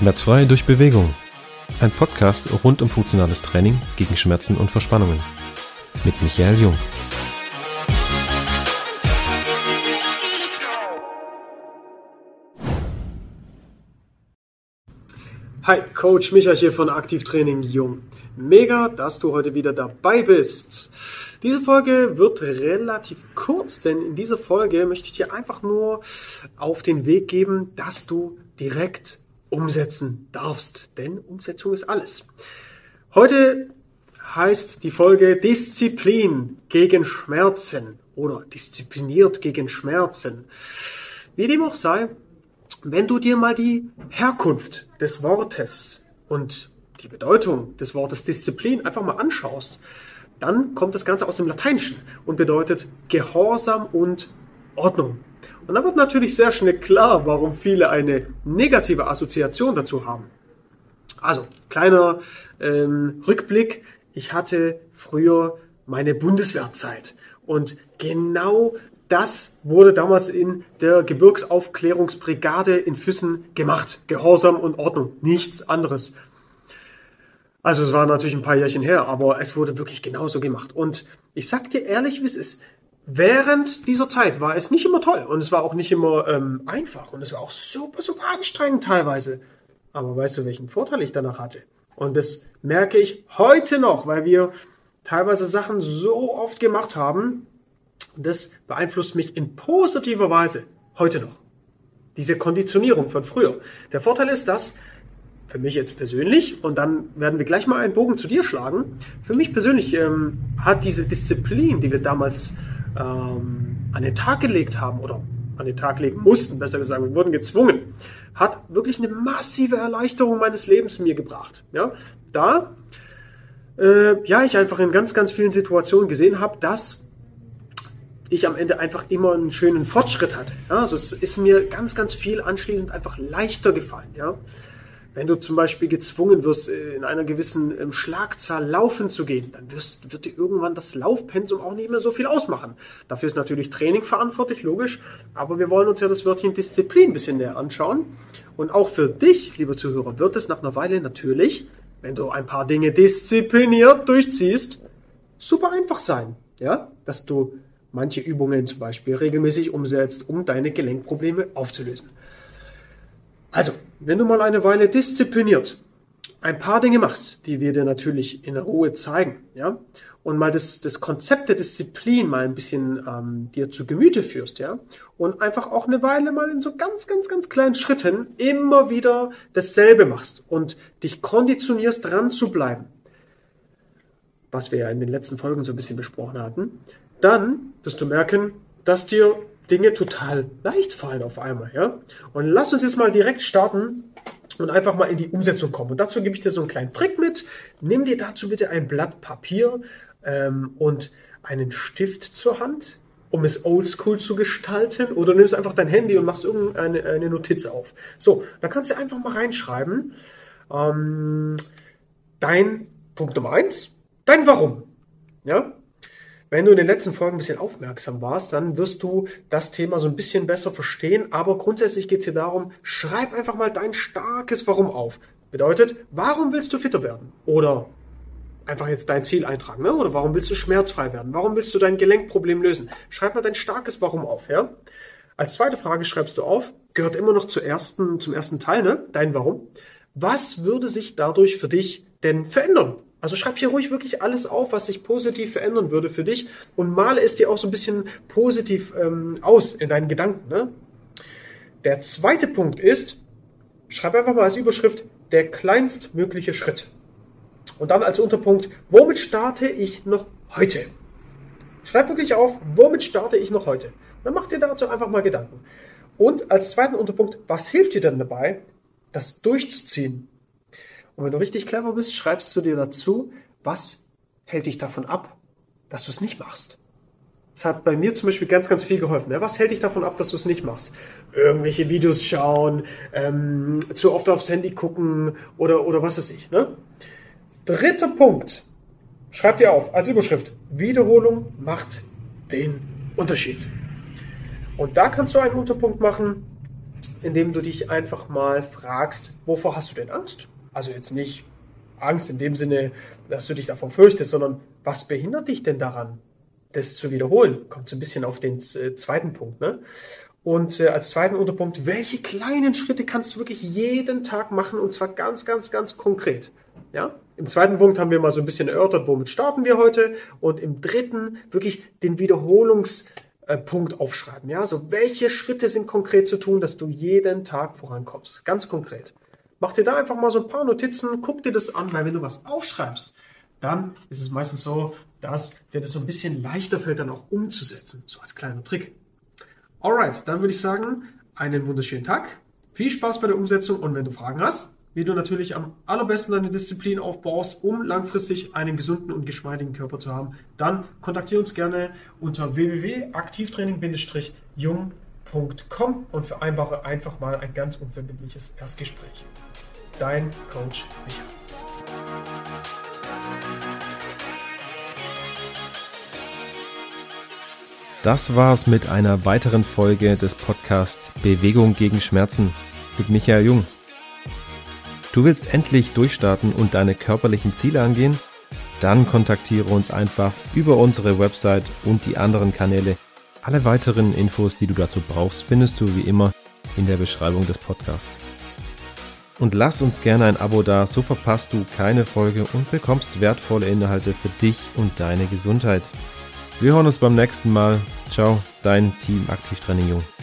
Schmerzfrei durch Bewegung. Ein Podcast rund um funktionales Training gegen Schmerzen und Verspannungen. Mit Michael Jung. Hi, Coach Michael hier von Aktivtraining Jung. Mega, dass du heute wieder dabei bist. Diese Folge wird relativ kurz, denn in dieser Folge möchte ich dir einfach nur auf den Weg geben, dass du direkt umsetzen darfst, denn Umsetzung ist alles. Heute heißt die Folge Disziplin gegen Schmerzen oder diszipliniert gegen Schmerzen. Wie dem auch sei, wenn du dir mal die Herkunft des Wortes und die Bedeutung des Wortes Disziplin einfach mal anschaust, dann kommt das Ganze aus dem Lateinischen und bedeutet Gehorsam und Ordnung. Und dann wird natürlich sehr schnell klar, warum viele eine negative Assoziation dazu haben. Also, kleiner ähm, Rückblick. Ich hatte früher meine Bundeswehrzeit. Und genau das wurde damals in der Gebirgsaufklärungsbrigade in Füssen gemacht. Gehorsam und Ordnung. Nichts anderes. Also es war natürlich ein paar Jährchen her, aber es wurde wirklich genauso gemacht. Und ich sag dir ehrlich, wie es ist während dieser Zeit war es nicht immer toll und es war auch nicht immer ähm, einfach und es war auch super, super anstrengend teilweise. Aber weißt du, welchen Vorteil ich danach hatte? Und das merke ich heute noch, weil wir teilweise Sachen so oft gemacht haben. Das beeinflusst mich in positiver Weise heute noch. Diese Konditionierung von früher. Der Vorteil ist, dass für mich jetzt persönlich, und dann werden wir gleich mal einen Bogen zu dir schlagen, für mich persönlich ähm, hat diese Disziplin, die wir damals ähm, an den Tag gelegt haben oder an den Tag legen mussten, besser gesagt, wir wurden gezwungen, hat wirklich eine massive Erleichterung meines Lebens mir gebracht. Ja, da äh, ja, ich einfach in ganz, ganz vielen Situationen gesehen habe, dass ich am Ende einfach immer einen schönen Fortschritt hatte. Ja, also es ist mir ganz, ganz viel anschließend einfach leichter gefallen. Ja, wenn du zum Beispiel gezwungen wirst, äh, in einer gewissen ähm, Schlagzahl laufen zu gehen, dann wirst, wird dir irgendwann das Laufpensum auch nicht mehr so viel ausmachen. Dafür ist natürlich Training verantwortlich, logisch. Aber wir wollen uns ja das Wörtchen Disziplin ein bisschen näher anschauen. Und auch für dich, lieber Zuhörer, wird es nach einer Weile natürlich, wenn du ein paar Dinge diszipliniert durchziehst, super einfach sein. Ja, dass du manche Übungen zum Beispiel regelmäßig umsetzt, um deine Gelenkprobleme aufzulösen. Also, wenn du mal eine Weile diszipliniert ein paar Dinge machst, die wir dir natürlich in Ruhe zeigen, ja, und mal das, das Konzept der Disziplin mal ein bisschen ähm, dir zu Gemüte führst, ja, und einfach auch eine Weile mal in so ganz, ganz, ganz kleinen Schritten immer wieder dasselbe machst und dich konditionierst, dran zu bleiben, was wir ja in den letzten Folgen so ein bisschen besprochen hatten, dann wirst du merken, dass dir Dinge total leicht fallen auf einmal. Ja? Und lass uns jetzt mal direkt starten und einfach mal in die Umsetzung kommen. Und dazu gebe ich dir so einen kleinen Trick mit. Nimm dir dazu bitte ein Blatt Papier ähm, und einen Stift zur Hand, um es oldschool zu gestalten. Oder nimmst einfach dein Handy und machst irgendeine eine Notiz auf. So, da kannst du einfach mal reinschreiben. Ähm, dein Punkt Nummer eins, dein Warum. Ja, wenn du in den letzten Folgen ein bisschen aufmerksam warst, dann wirst du das Thema so ein bisschen besser verstehen. Aber grundsätzlich geht es hier darum, schreib einfach mal dein starkes Warum auf. Bedeutet, warum willst du fitter werden? Oder einfach jetzt dein Ziel eintragen. Ne? Oder warum willst du schmerzfrei werden? Warum willst du dein Gelenkproblem lösen? Schreib mal dein starkes Warum auf. Ja? Als zweite Frage schreibst du auf, gehört immer noch zur ersten, zum ersten Teil, ne? dein Warum. Was würde sich dadurch für dich denn verändern? Also schreib hier ruhig wirklich alles auf, was sich positiv verändern würde für dich und male es dir auch so ein bisschen positiv ähm, aus in deinen Gedanken. Ne? Der zweite Punkt ist, schreib einfach mal als Überschrift der kleinstmögliche Schritt. Und dann als Unterpunkt, womit starte ich noch heute? Schreib wirklich auf, womit starte ich noch heute? Dann mach dir dazu einfach mal Gedanken. Und als zweiten Unterpunkt, was hilft dir denn dabei, das durchzuziehen? Und wenn du richtig clever bist, schreibst du dir dazu, was hält dich davon ab, dass du es nicht machst. Das hat bei mir zum Beispiel ganz, ganz viel geholfen. Was hält dich davon ab, dass du es nicht machst? Irgendwelche Videos schauen, ähm, zu oft aufs Handy gucken oder, oder was weiß ich. Ne? Dritter Punkt. Schreib dir auf als Überschrift. Wiederholung macht den Unterschied. Und da kannst du einen Unterpunkt machen. indem du dich einfach mal fragst, wovor hast du denn Angst? Also jetzt nicht Angst in dem Sinne, dass du dich davor fürchtest, sondern was behindert dich denn daran, das zu wiederholen? Kommt so ein bisschen auf den äh, zweiten Punkt. Ne? Und äh, als zweiten Unterpunkt, welche kleinen Schritte kannst du wirklich jeden Tag machen und zwar ganz, ganz, ganz konkret? Ja? Im zweiten Punkt haben wir mal so ein bisschen erörtert, womit starten wir heute und im dritten wirklich den Wiederholungspunkt aufschreiben. Ja, so welche Schritte sind konkret zu tun, dass du jeden Tag vorankommst? Ganz konkret. Mach dir da einfach mal so ein paar Notizen, guck dir das an, weil wenn du was aufschreibst, dann ist es meistens so, dass dir das so ein bisschen leichter fällt, dann auch umzusetzen. So als kleiner Trick. Alright, dann würde ich sagen, einen wunderschönen Tag. Viel Spaß bei der Umsetzung und wenn du Fragen hast, wie du natürlich am allerbesten deine Disziplin aufbaust, um langfristig einen gesunden und geschmeidigen Körper zu haben, dann kontaktiere uns gerne unter www.aktivtraining-jung.com und vereinbare einfach mal ein ganz unverbindliches Erstgespräch. Dein Coach Michael. Das war's mit einer weiteren Folge des Podcasts Bewegung gegen Schmerzen mit Michael Jung. Du willst endlich durchstarten und deine körperlichen Ziele angehen? Dann kontaktiere uns einfach über unsere Website und die anderen Kanäle. Alle weiteren Infos, die du dazu brauchst, findest du wie immer in der Beschreibung des Podcasts. Und lass uns gerne ein Abo da, so verpasst du keine Folge und bekommst wertvolle Inhalte für dich und deine Gesundheit. Wir hören uns beim nächsten Mal. Ciao, dein Team Aktivtraining Jung.